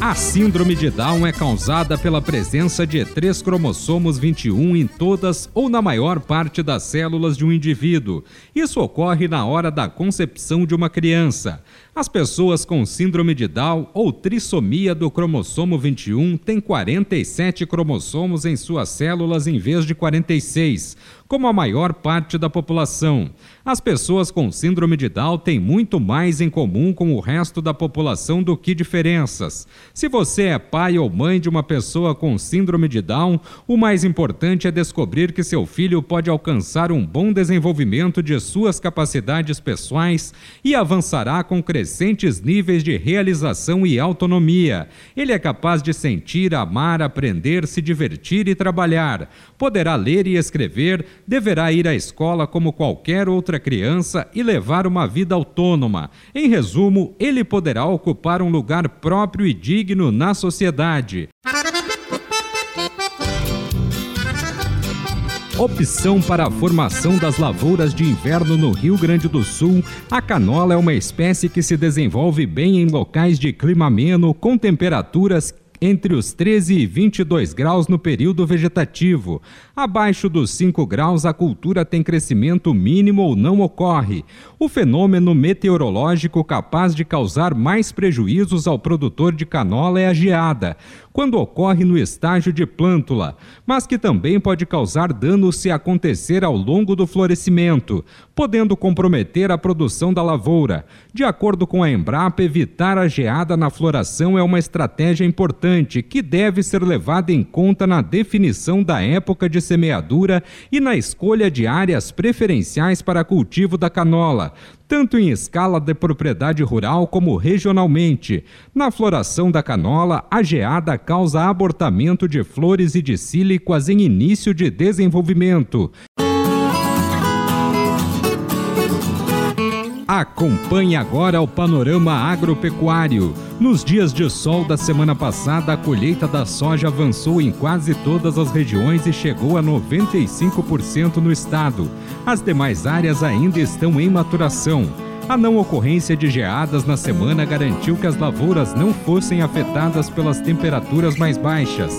A síndrome de Down é causada pela presença de três cromossomos 21 em todas ou na maior parte das células de um indivíduo. Isso ocorre na hora da concepção de uma criança. As pessoas com síndrome de Down ou trissomia do cromossomo 21 têm 47 cromossomos em suas células em vez de 46, como a maior parte da população. As pessoas com síndrome de Down têm muito mais em comum com o resto da população do que diferenças. Se você é pai ou mãe de uma pessoa com síndrome de Down, o mais importante é descobrir que seu filho pode alcançar um bom desenvolvimento de suas capacidades pessoais e avançará com crescimento crescentes níveis de realização e autonomia. Ele é capaz de sentir, amar, aprender, se divertir e trabalhar. Poderá ler e escrever, deverá ir à escola como qualquer outra criança e levar uma vida autônoma. Em resumo, ele poderá ocupar um lugar próprio e digno na sociedade. Opção para a formação das lavouras de inverno no Rio Grande do Sul, a canola é uma espécie que se desenvolve bem em locais de clima ameno, com temperaturas entre os 13 e 22 graus no período vegetativo. Abaixo dos 5 graus, a cultura tem crescimento mínimo ou não ocorre. O fenômeno meteorológico capaz de causar mais prejuízos ao produtor de canola é a geada quando ocorre no estágio de plântula, mas que também pode causar dano se acontecer ao longo do florescimento, podendo comprometer a produção da lavoura. De acordo com a Embrapa, evitar a geada na floração é uma estratégia importante que deve ser levada em conta na definição da época de semeadura e na escolha de áreas preferenciais para cultivo da canola, tanto em escala de propriedade rural como regionalmente. Na floração da canola, a geada causa abortamento de flores e de sílicas em início de desenvolvimento. Acompanhe agora o panorama agropecuário. Nos dias de sol da semana passada, a colheita da soja avançou em quase todas as regiões e chegou a 95% no estado. As demais áreas ainda estão em maturação. A não ocorrência de geadas na semana garantiu que as lavouras não fossem afetadas pelas temperaturas mais baixas.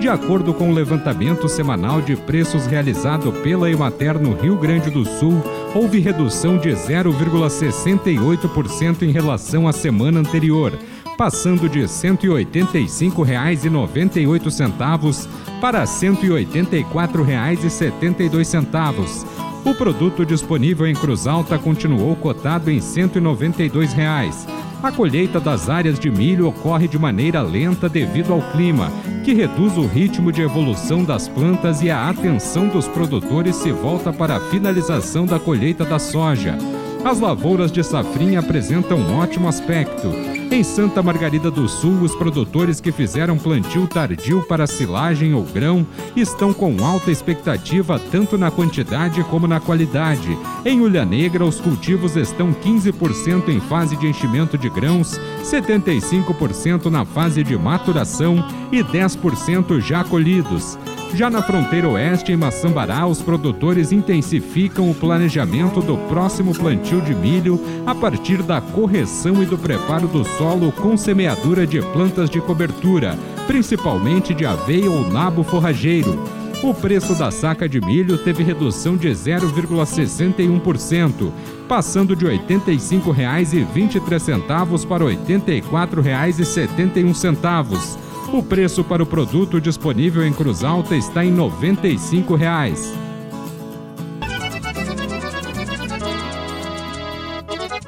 De acordo com o levantamento semanal de preços realizado pela Emater no Rio Grande do Sul, houve redução de 0,68% em relação à semana anterior, passando de R$ 185,98 para R$ 184,72. O produto disponível em Cruz Alta continuou cotado em 192 reais. A colheita das áreas de milho ocorre de maneira lenta devido ao clima, que reduz o ritmo de evolução das plantas e a atenção dos produtores se volta para a finalização da colheita da soja. As lavouras de safrinha apresentam um ótimo aspecto. Em Santa Margarida do Sul, os produtores que fizeram plantio tardio para silagem ou grão estão com alta expectativa tanto na quantidade como na qualidade. Em Ulha Negra, os cultivos estão 15% em fase de enchimento de grãos, 75% na fase de maturação e 10% já colhidos. Já na fronteira oeste, em Maçambará, os produtores intensificam o planejamento do próximo plantio de milho a partir da correção e do preparo do solo com semeadura de plantas de cobertura, principalmente de aveia ou nabo forrageiro. O preço da saca de milho teve redução de 0,61%, passando de R$ 85,23 para R$ 84,71. O preço para o produto disponível em Cruz Alta está em 95 reais.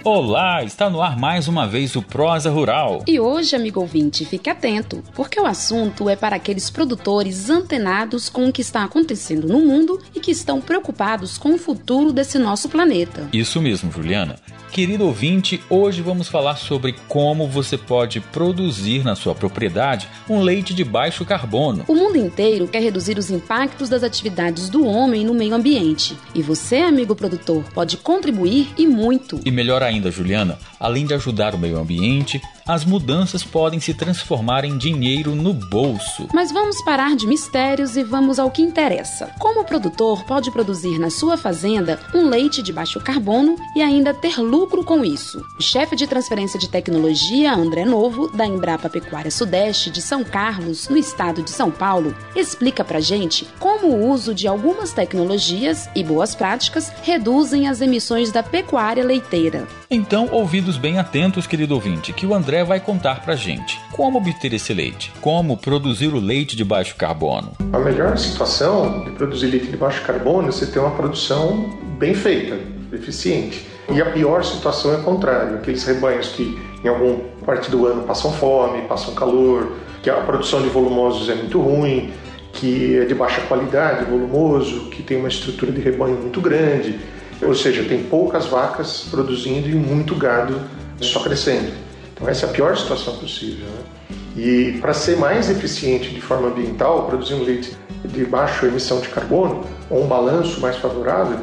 Olá, está no ar mais uma vez o Prosa Rural. E hoje, amigo ouvinte, fique atento, porque o assunto é para aqueles produtores antenados com o que está acontecendo no mundo e que estão preocupados com o futuro desse nosso planeta. Isso mesmo, Juliana. Querido ouvinte, hoje vamos falar sobre como você pode produzir na sua propriedade um leite de baixo carbono. O mundo inteiro quer reduzir os impactos das atividades do homem no meio ambiente. E você, amigo produtor, pode contribuir e muito. E melhor ainda, Juliana, além de ajudar o meio ambiente, as mudanças podem se transformar em dinheiro no bolso. Mas vamos parar de mistérios e vamos ao que interessa. Como o produtor pode produzir na sua fazenda um leite de baixo carbono e ainda ter lucro com isso. O chefe de transferência de tecnologia, André Novo, da Embrapa Pecuária Sudeste de São Carlos, no estado de São Paulo, explica pra gente como o uso de algumas tecnologias e boas práticas reduzem as emissões da pecuária leiteira. Então, ouvidos bem atentos, querido ouvinte, que o André vai contar pra gente como obter esse leite, como produzir o leite de baixo carbono. A melhor situação de produzir leite de baixo carbono é você ter uma produção bem feita, eficiente. E a pior situação é o contrário, aqueles rebanhos que em alguma parte do ano passam fome, passam calor, que a produção de volumosos é muito ruim, que é de baixa qualidade, volumoso, que tem uma estrutura de rebanho muito grande, ou seja, tem poucas vacas produzindo e muito gado só crescendo. Então essa é a pior situação possível. Né? E para ser mais eficiente de forma ambiental, produzir um leite de baixa emissão de carbono, ou um balanço mais favorável,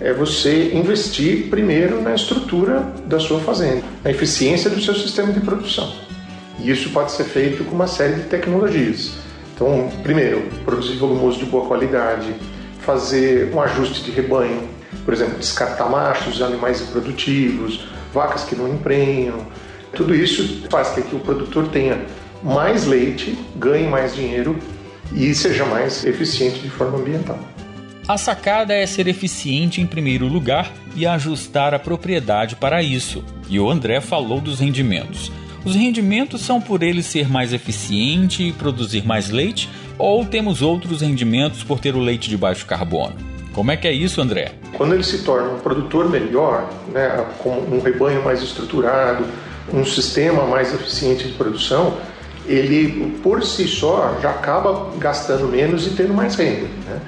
é você investir primeiro na estrutura da sua fazenda, na eficiência do seu sistema de produção. E isso pode ser feito com uma série de tecnologias. Então, primeiro, produzir volumoso de boa qualidade, fazer um ajuste de rebanho, por exemplo, descartar machos, animais improdutivos, vacas que não emprenham. Tudo isso faz com que o produtor tenha mais leite, ganhe mais dinheiro e seja mais eficiente de forma ambiental. A sacada é ser eficiente em primeiro lugar e ajustar a propriedade para isso. E o André falou dos rendimentos. Os rendimentos são por ele ser mais eficiente e produzir mais leite, ou temos outros rendimentos por ter o leite de baixo carbono? Como é que é isso, André? Quando ele se torna um produtor melhor, né, com um rebanho mais estruturado, um sistema mais eficiente de produção, ele por si só já acaba gastando menos e tendo mais renda. Né?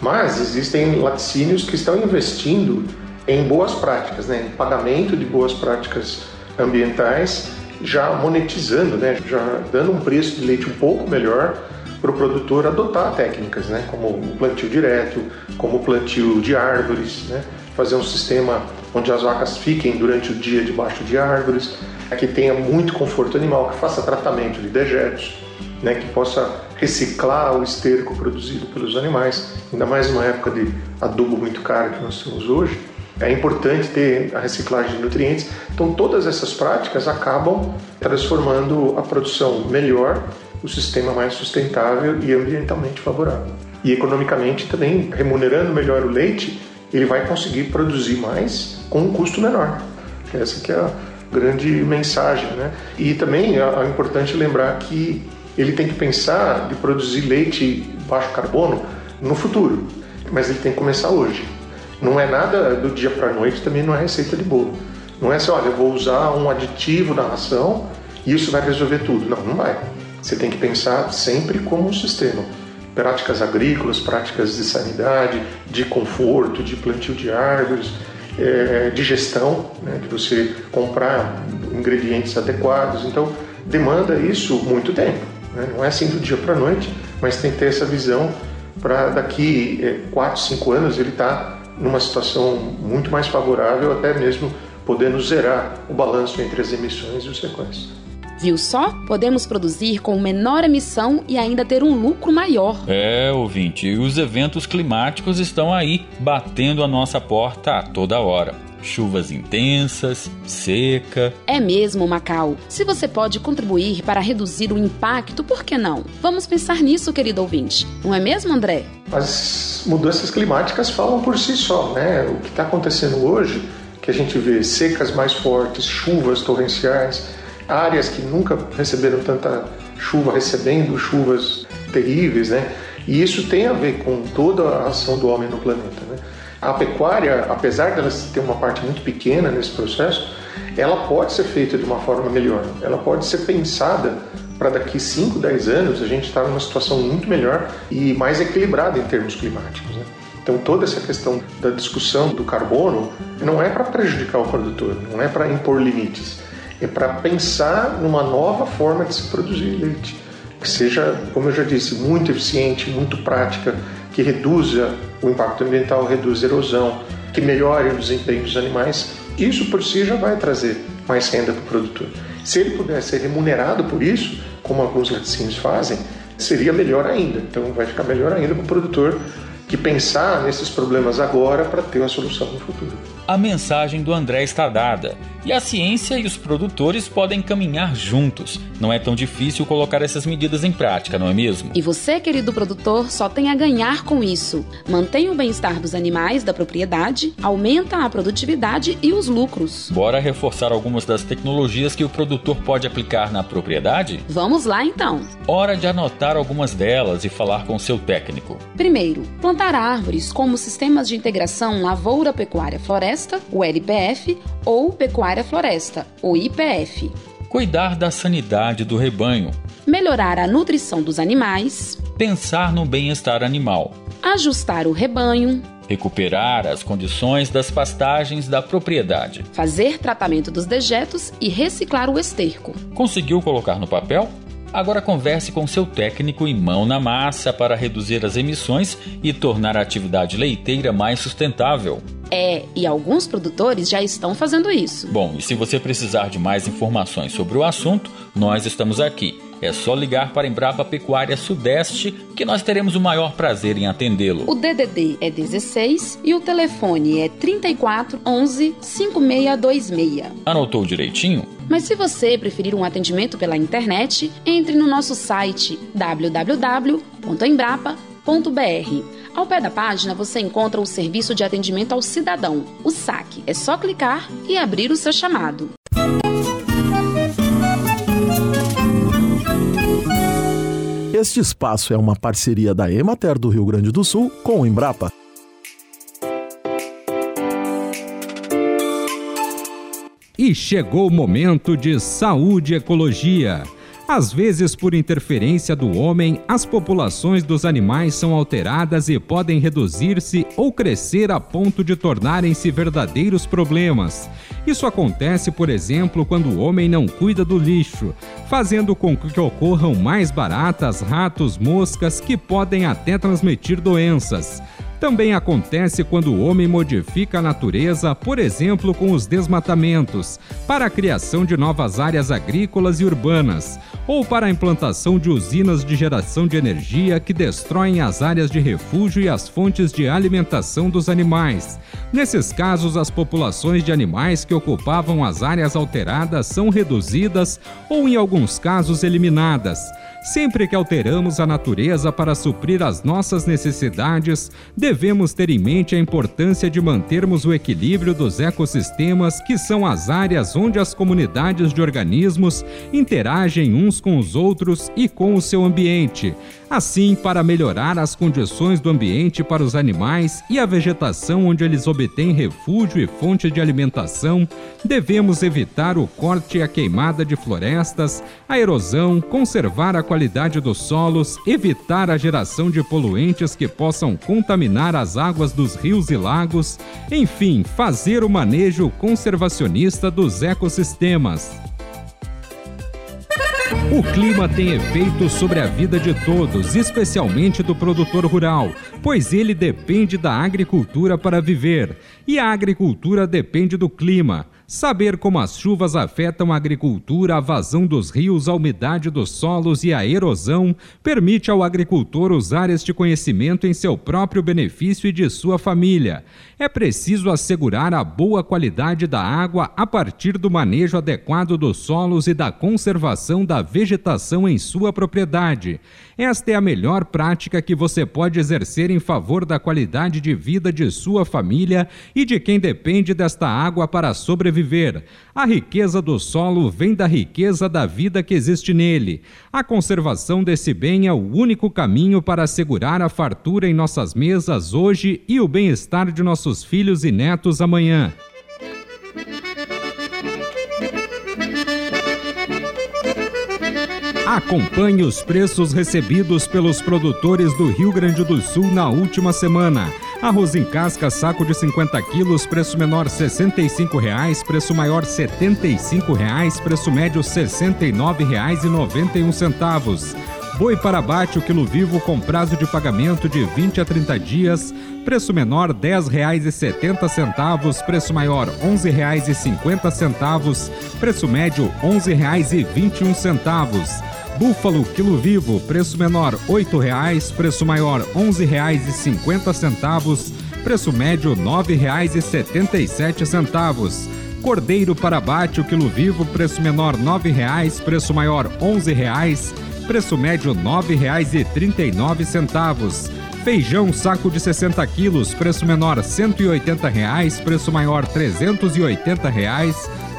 Mas existem laticínios que estão investindo em boas práticas, né, em pagamento de boas práticas ambientais, já monetizando, né, já dando um preço de leite um pouco melhor para o produtor adotar técnicas, né, como o plantio direto, como o plantio de árvores, né, fazer um sistema onde as vacas fiquem durante o dia debaixo de árvores, que tenha muito conforto animal, que faça tratamento de dejetos, né, que possa reciclar o esterco produzido pelos animais, ainda mais numa época de adubo muito caro que nós temos hoje. É importante ter a reciclagem de nutrientes. Então, todas essas práticas acabam transformando a produção melhor, o sistema mais sustentável e ambientalmente favorável. E economicamente também, remunerando melhor o leite, ele vai conseguir produzir mais com um custo menor. Essa que é a grande mensagem, né? E também é, é importante lembrar que ele tem que pensar de produzir leite baixo carbono no futuro, mas ele tem que começar hoje. Não é nada do dia para a noite, também não é receita de bolo. Não é assim, olha, eu vou usar um aditivo na ração e isso vai resolver tudo. Não, não vai. Você tem que pensar sempre como um sistema. Práticas agrícolas, práticas de sanidade, de conforto, de plantio de árvores, é, de gestão, né, de você comprar ingredientes adequados. Então, demanda isso muito tempo. Né? Não é assim do dia para a noite, mas tem que ter essa visão para daqui 4, é, 5 anos ele estar tá numa situação muito mais favorável, até mesmo podendo zerar o balanço entre as emissões e os sequestros. Viu só? Podemos produzir com menor emissão e ainda ter um lucro maior. É, ouvinte, os eventos climáticos estão aí, batendo a nossa porta a toda hora chuvas intensas, seca. É mesmo, Macau. Se você pode contribuir para reduzir o impacto, por que não? Vamos pensar nisso, querido ouvinte. Não é mesmo, André? As mudanças climáticas falam por si só, né? O que está acontecendo hoje, que a gente vê secas mais fortes, chuvas torrenciais, áreas que nunca receberam tanta chuva recebendo chuvas terríveis, né? E isso tem a ver com toda a ação do homem no planeta, né? A pecuária, apesar dela ter uma parte muito pequena nesse processo, ela pode ser feita de uma forma melhor, ela pode ser pensada para daqui 5, 10 anos a gente estar numa situação muito melhor e mais equilibrada em termos climáticos. Né? Então toda essa questão da discussão do carbono não é para prejudicar o produtor, não é para impor limites, é para pensar numa nova forma de se produzir leite, que seja, como eu já disse, muito eficiente, muito prática, que reduza o impacto ambiental, reduza a erosão, que melhore o desempenho dos animais. Isso por si já vai trazer mais renda para o produtor. Se ele puder ser remunerado por isso, como alguns laticínios fazem, seria melhor ainda. Então vai ficar melhor ainda para o produtor que pensar nesses problemas agora para ter uma solução no futuro. A mensagem do André está dada e a ciência e os produtores podem caminhar juntos. Não é tão difícil colocar essas medidas em prática, não é mesmo? E você, querido produtor, só tem a ganhar com isso. Mantém o bem-estar dos animais da propriedade, aumenta a produtividade e os lucros. Bora reforçar algumas das tecnologias que o produtor pode aplicar na propriedade? Vamos lá então. Hora de anotar algumas delas e falar com seu técnico. Primeiro, plantar árvores como sistemas de integração lavoura-pecuária-floresta, o LPF, ou pecuária-floresta, o IPF. Cuidar da sanidade do rebanho. Melhorar a nutrição dos animais. Pensar no bem-estar animal. Ajustar o rebanho. Recuperar as condições das pastagens da propriedade. Fazer tratamento dos dejetos e reciclar o esterco. Conseguiu colocar no papel? Agora converse com seu técnico e mão na massa para reduzir as emissões e tornar a atividade leiteira mais sustentável. É, e alguns produtores já estão fazendo isso. Bom, e se você precisar de mais informações sobre o assunto, nós estamos aqui. É só ligar para a Embrapa Pecuária Sudeste que nós teremos o maior prazer em atendê-lo. O DDD é 16 e o telefone é 34 11 5626. Anotou direitinho? Mas se você preferir um atendimento pela internet, entre no nosso site www.embrapa.br. Ao pé da página você encontra o Serviço de Atendimento ao Cidadão, o SAC. É só clicar e abrir o seu chamado. Este espaço é uma parceria da Emater do Rio Grande do Sul com o Embrapa. E chegou o momento de saúde e ecologia. Às vezes, por interferência do homem, as populações dos animais são alteradas e podem reduzir-se ou crescer a ponto de tornarem-se verdadeiros problemas. Isso acontece, por exemplo, quando o homem não cuida do lixo, fazendo com que ocorram mais baratas, ratos, moscas que podem até transmitir doenças. Também acontece quando o homem modifica a natureza, por exemplo, com os desmatamentos, para a criação de novas áreas agrícolas e urbanas, ou para a implantação de usinas de geração de energia que destroem as áreas de refúgio e as fontes de alimentação dos animais. Nesses casos, as populações de animais que ocupavam as áreas alteradas são reduzidas ou, em alguns casos, eliminadas. Sempre que alteramos a natureza para suprir as nossas necessidades, devemos ter em mente a importância de mantermos o equilíbrio dos ecossistemas, que são as áreas onde as comunidades de organismos interagem uns com os outros e com o seu ambiente. Assim, para melhorar as condições do ambiente para os animais e a vegetação onde eles obtêm refúgio e fonte de alimentação, devemos evitar o corte e a queimada de florestas, a erosão, conservar a qualidade dos solos, evitar a geração de poluentes que possam contaminar as águas dos rios e lagos, enfim, fazer o manejo conservacionista dos ecossistemas. O clima tem efeito sobre a vida de todos, especialmente do produtor rural, pois ele depende da agricultura para viver. E a agricultura depende do clima. Saber como as chuvas afetam a agricultura, a vazão dos rios, a umidade dos solos e a erosão permite ao agricultor usar este conhecimento em seu próprio benefício e de sua família. É preciso assegurar a boa qualidade da água a partir do manejo adequado dos solos e da conservação da vegetação em sua propriedade. Esta é a melhor prática que você pode exercer em favor da qualidade de vida de sua família e de quem depende desta água para sobreviver. A riqueza do solo vem da riqueza da vida que existe nele. A conservação desse bem é o único caminho para assegurar a fartura em nossas mesas hoje e o bem-estar de nossos filhos e netos amanhã. Acompanhe os preços recebidos pelos produtores do Rio Grande do Sul na última semana. Arroz em casca, saco de 50 quilos, preço menor R$ 65,00, preço maior R$ 75,00, preço médio R$ 69,91. Boi para abate, o quilo vivo com prazo de pagamento de 20 a 30 dias, preço menor R$ 10,70, preço maior R$ 11,50, preço médio R$ 11,21. Búfalo quilo vivo, preço menor R$ 8,00, preço maior R$ 11,50, preço médio R$ 9,77. Cordeiro para abate, o quilo vivo, preço menor R$ 9,00, preço maior R$ 11,00, preço médio R$ 9,39. Feijão saco de 60 quilos, preço menor R$ 180,00, preço maior R$ 380,00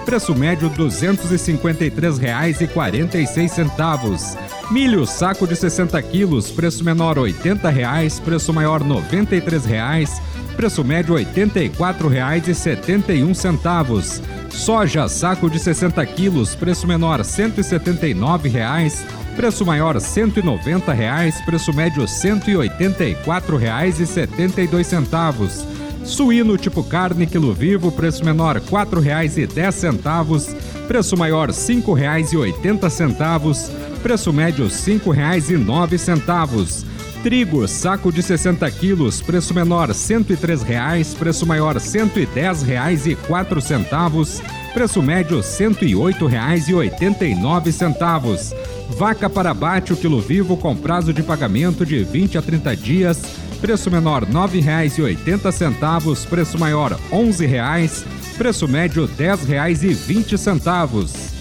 preço médio R$ 253,46. Milho saco de 60 quilos, preço menor R$ 80,00, preço maior R$ 93,00, preço médio R$ 84,71. Soja saco de 60 quilos, preço menor R$ 179,00, preço maior R$ 190,00, preço médio R$ 184,72. Suíno tipo carne quilo vivo, preço menor R$ 4,10, preço maior R$ 5,80, preço médio R$ 5,09. Trigo, saco de 60 quilos, preço menor R$ 103,00, preço maior R$ 110,04, preço médio R$ 108,89. Vaca para abate, o quilo vivo com prazo de pagamento de 20 a 30 dias, Preço menor R$ 9,80, preço maior R$ 11,00, preço médio R$ 10,20.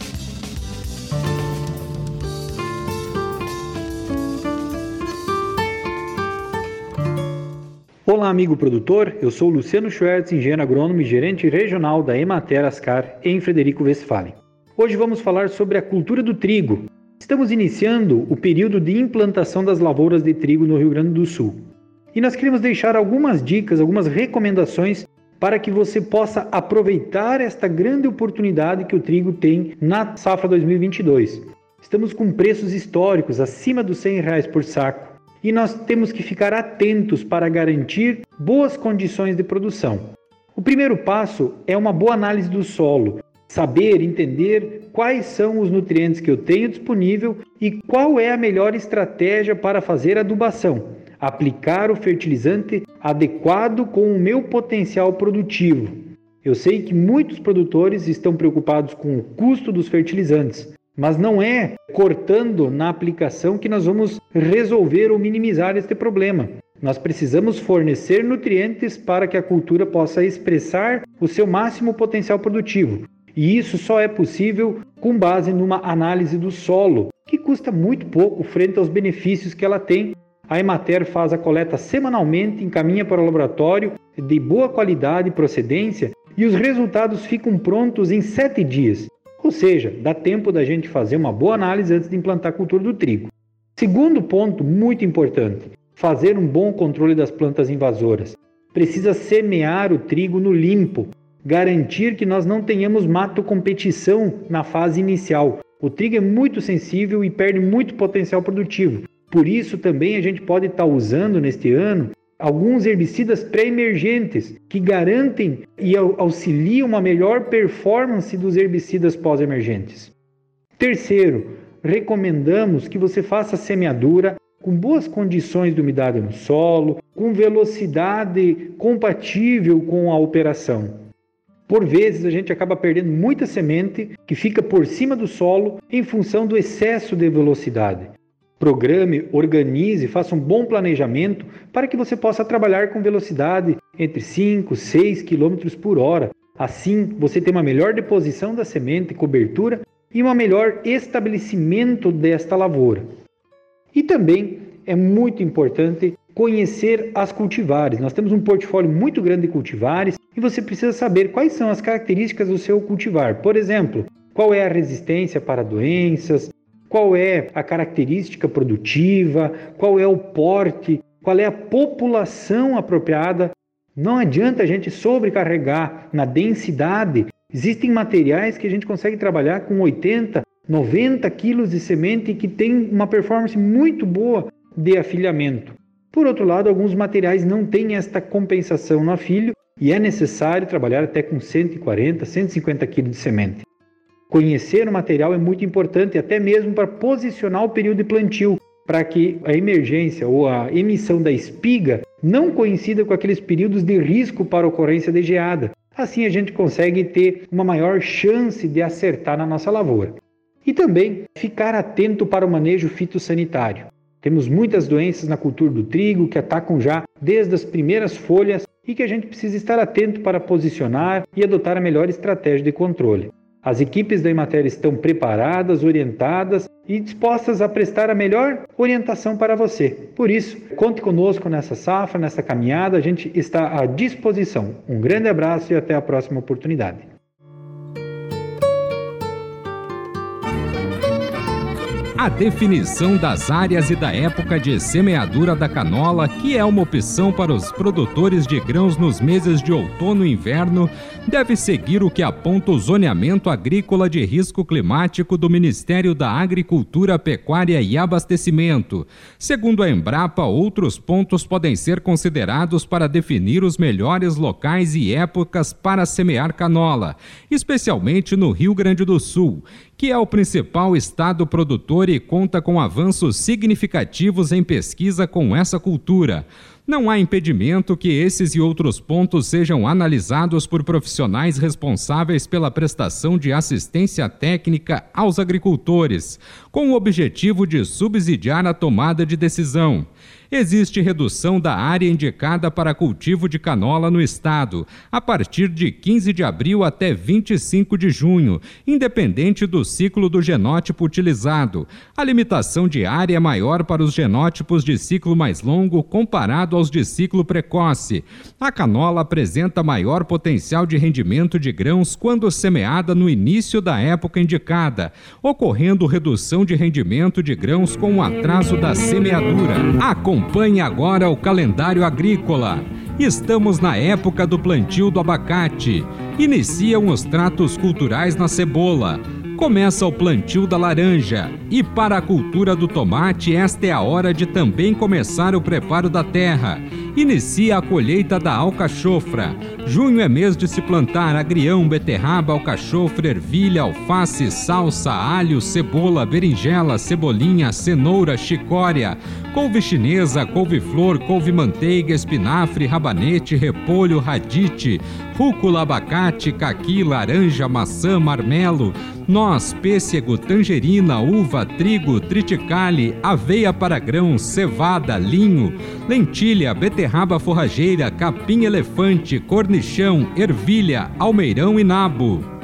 Olá, amigo produtor. Eu sou Luciano Schwertz, engenheiro agrônomo e gerente regional da Emater Ascar em Frederico Westphalen. Hoje vamos falar sobre a cultura do trigo. Estamos iniciando o período de implantação das lavouras de trigo no Rio Grande do Sul. E nós queremos deixar algumas dicas, algumas recomendações para que você possa aproveitar esta grande oportunidade que o trigo tem na safra 2022. Estamos com preços históricos acima dos 100 reais por saco e nós temos que ficar atentos para garantir boas condições de produção. O primeiro passo é uma boa análise do solo, saber, entender quais são os nutrientes que eu tenho disponível e qual é a melhor estratégia para fazer adubação aplicar o fertilizante adequado com o meu potencial produtivo. Eu sei que muitos produtores estão preocupados com o custo dos fertilizantes, mas não é cortando na aplicação que nós vamos resolver ou minimizar este problema. Nós precisamos fornecer nutrientes para que a cultura possa expressar o seu máximo potencial produtivo. E isso só é possível com base numa análise do solo, que custa muito pouco frente aos benefícios que ela tem a Emater faz a coleta semanalmente, encaminha para o laboratório de boa qualidade e procedência e os resultados ficam prontos em sete dias. Ou seja, dá tempo da gente fazer uma boa análise antes de implantar a cultura do trigo. Segundo ponto muito importante: fazer um bom controle das plantas invasoras. Precisa semear o trigo no limpo, garantir que nós não tenhamos mato competição na fase inicial. O trigo é muito sensível e perde muito potencial produtivo. Por isso também a gente pode estar usando neste ano alguns herbicidas pré-emergentes que garantem e auxiliam uma melhor performance dos herbicidas pós-emergentes. Terceiro, recomendamos que você faça semeadura com boas condições de umidade no solo, com velocidade compatível com a operação. Por vezes a gente acaba perdendo muita semente que fica por cima do solo em função do excesso de velocidade. Programe, organize, faça um bom planejamento para que você possa trabalhar com velocidade entre 5 e 6 km por hora. Assim, você tem uma melhor deposição da semente, cobertura e um melhor estabelecimento desta lavoura. E também é muito importante conhecer as cultivares. Nós temos um portfólio muito grande de cultivares e você precisa saber quais são as características do seu cultivar. Por exemplo, qual é a resistência para doenças, qual é a característica produtiva, qual é o porte, qual é a população apropriada. Não adianta a gente sobrecarregar na densidade. Existem materiais que a gente consegue trabalhar com 80 90 quilos de semente que tem uma performance muito boa de afilhamento. Por outro lado, alguns materiais não têm esta compensação no afilho e é necessário trabalhar até com 140, 150 kg de semente. Conhecer o material é muito importante, até mesmo para posicionar o período de plantio, para que a emergência ou a emissão da espiga não coincida com aqueles períodos de risco para ocorrência de geada. Assim a gente consegue ter uma maior chance de acertar na nossa lavoura. E também ficar atento para o manejo fitossanitário. Temos muitas doenças na cultura do trigo que atacam já desde as primeiras folhas e que a gente precisa estar atento para posicionar e adotar a melhor estratégia de controle. As equipes da Emater estão preparadas, orientadas e dispostas a prestar a melhor orientação para você. Por isso, conte conosco nessa safra, nessa caminhada, a gente está à disposição. Um grande abraço e até a próxima oportunidade. A definição das áreas e da época de semeadura da canola, que é uma opção para os produtores de grãos nos meses de outono e inverno, deve seguir o que aponta o zoneamento agrícola de risco climático do Ministério da Agricultura, Pecuária e Abastecimento. Segundo a Embrapa, outros pontos podem ser considerados para definir os melhores locais e épocas para semear canola, especialmente no Rio Grande do Sul que é o principal estado produtor e conta com avanços significativos em pesquisa com essa cultura. Não há impedimento que esses e outros pontos sejam analisados por profissionais responsáveis pela prestação de assistência técnica aos agricultores, com o objetivo de subsidiar a tomada de decisão existe redução da área indicada para cultivo de canola no estado, a partir de 15 de abril até 25 de junho, independente do ciclo do genótipo utilizado. A limitação de área é maior para os genótipos de ciclo mais longo comparado aos de ciclo precoce. A canola apresenta maior potencial de rendimento de grãos quando semeada no início da época indicada, ocorrendo redução de rendimento de grãos com o atraso da semeadura. A Acompanhe agora o calendário agrícola. Estamos na época do plantio do abacate. Iniciam os tratos culturais na cebola. Começa o plantio da laranja. E para a cultura do tomate, esta é a hora de também começar o preparo da terra inicia a colheita da alcachofra. Junho é mês de se plantar agrião, beterraba, alcachofra, ervilha, alface, salsa, alho, cebola, berinjela, cebolinha, cenoura, chicória, couve chinesa, couve-flor, couve-manteiga, espinafre, rabanete, repolho, radite, rúcula, abacate, caqui, laranja, maçã, marmelo, noz, pêssego, tangerina, uva, trigo, triticale, aveia para grãos, cevada, linho, lentilha, beterraba forrageira, capim elefante, cornichão, ervilha, almeirão e nabo.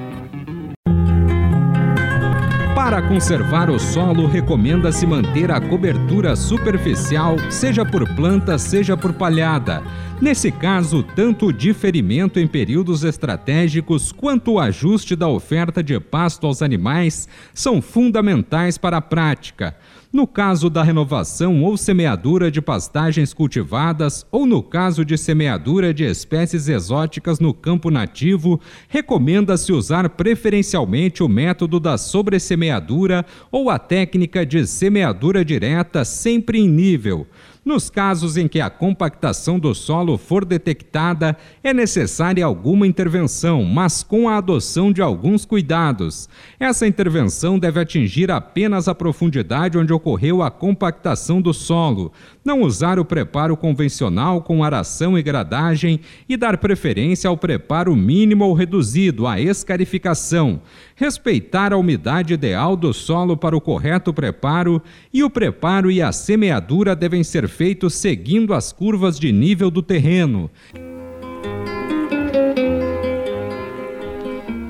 Para conservar o solo, recomenda-se manter a cobertura superficial, seja por planta, seja por palhada. Nesse caso, tanto o diferimento em períodos estratégicos quanto o ajuste da oferta de pasto aos animais são fundamentais para a prática. No caso da renovação ou semeadura de pastagens cultivadas, ou no caso de semeadura de espécies exóticas no campo nativo, recomenda-se usar preferencialmente o método da sobressemeadura ou a técnica de semeadura direta, sempre em nível. Nos casos em que a compactação do solo for detectada, é necessária alguma intervenção, mas com a adoção de alguns cuidados. Essa intervenção deve atingir apenas a profundidade onde ocorreu a compactação do solo, não usar o preparo convencional com aração e gradagem e dar preferência ao preparo mínimo ou reduzido, a escarificação, respeitar a umidade ideal do solo para o correto preparo e o preparo e a semeadura devem ser feitos seguindo as curvas de nível do terreno.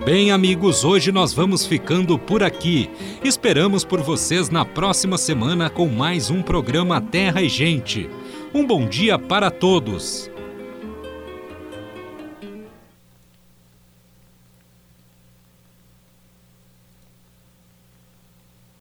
Bem, amigos, hoje nós vamos ficando por aqui. Esperamos por vocês na próxima semana com mais um programa Terra e Gente. Um bom dia para todos.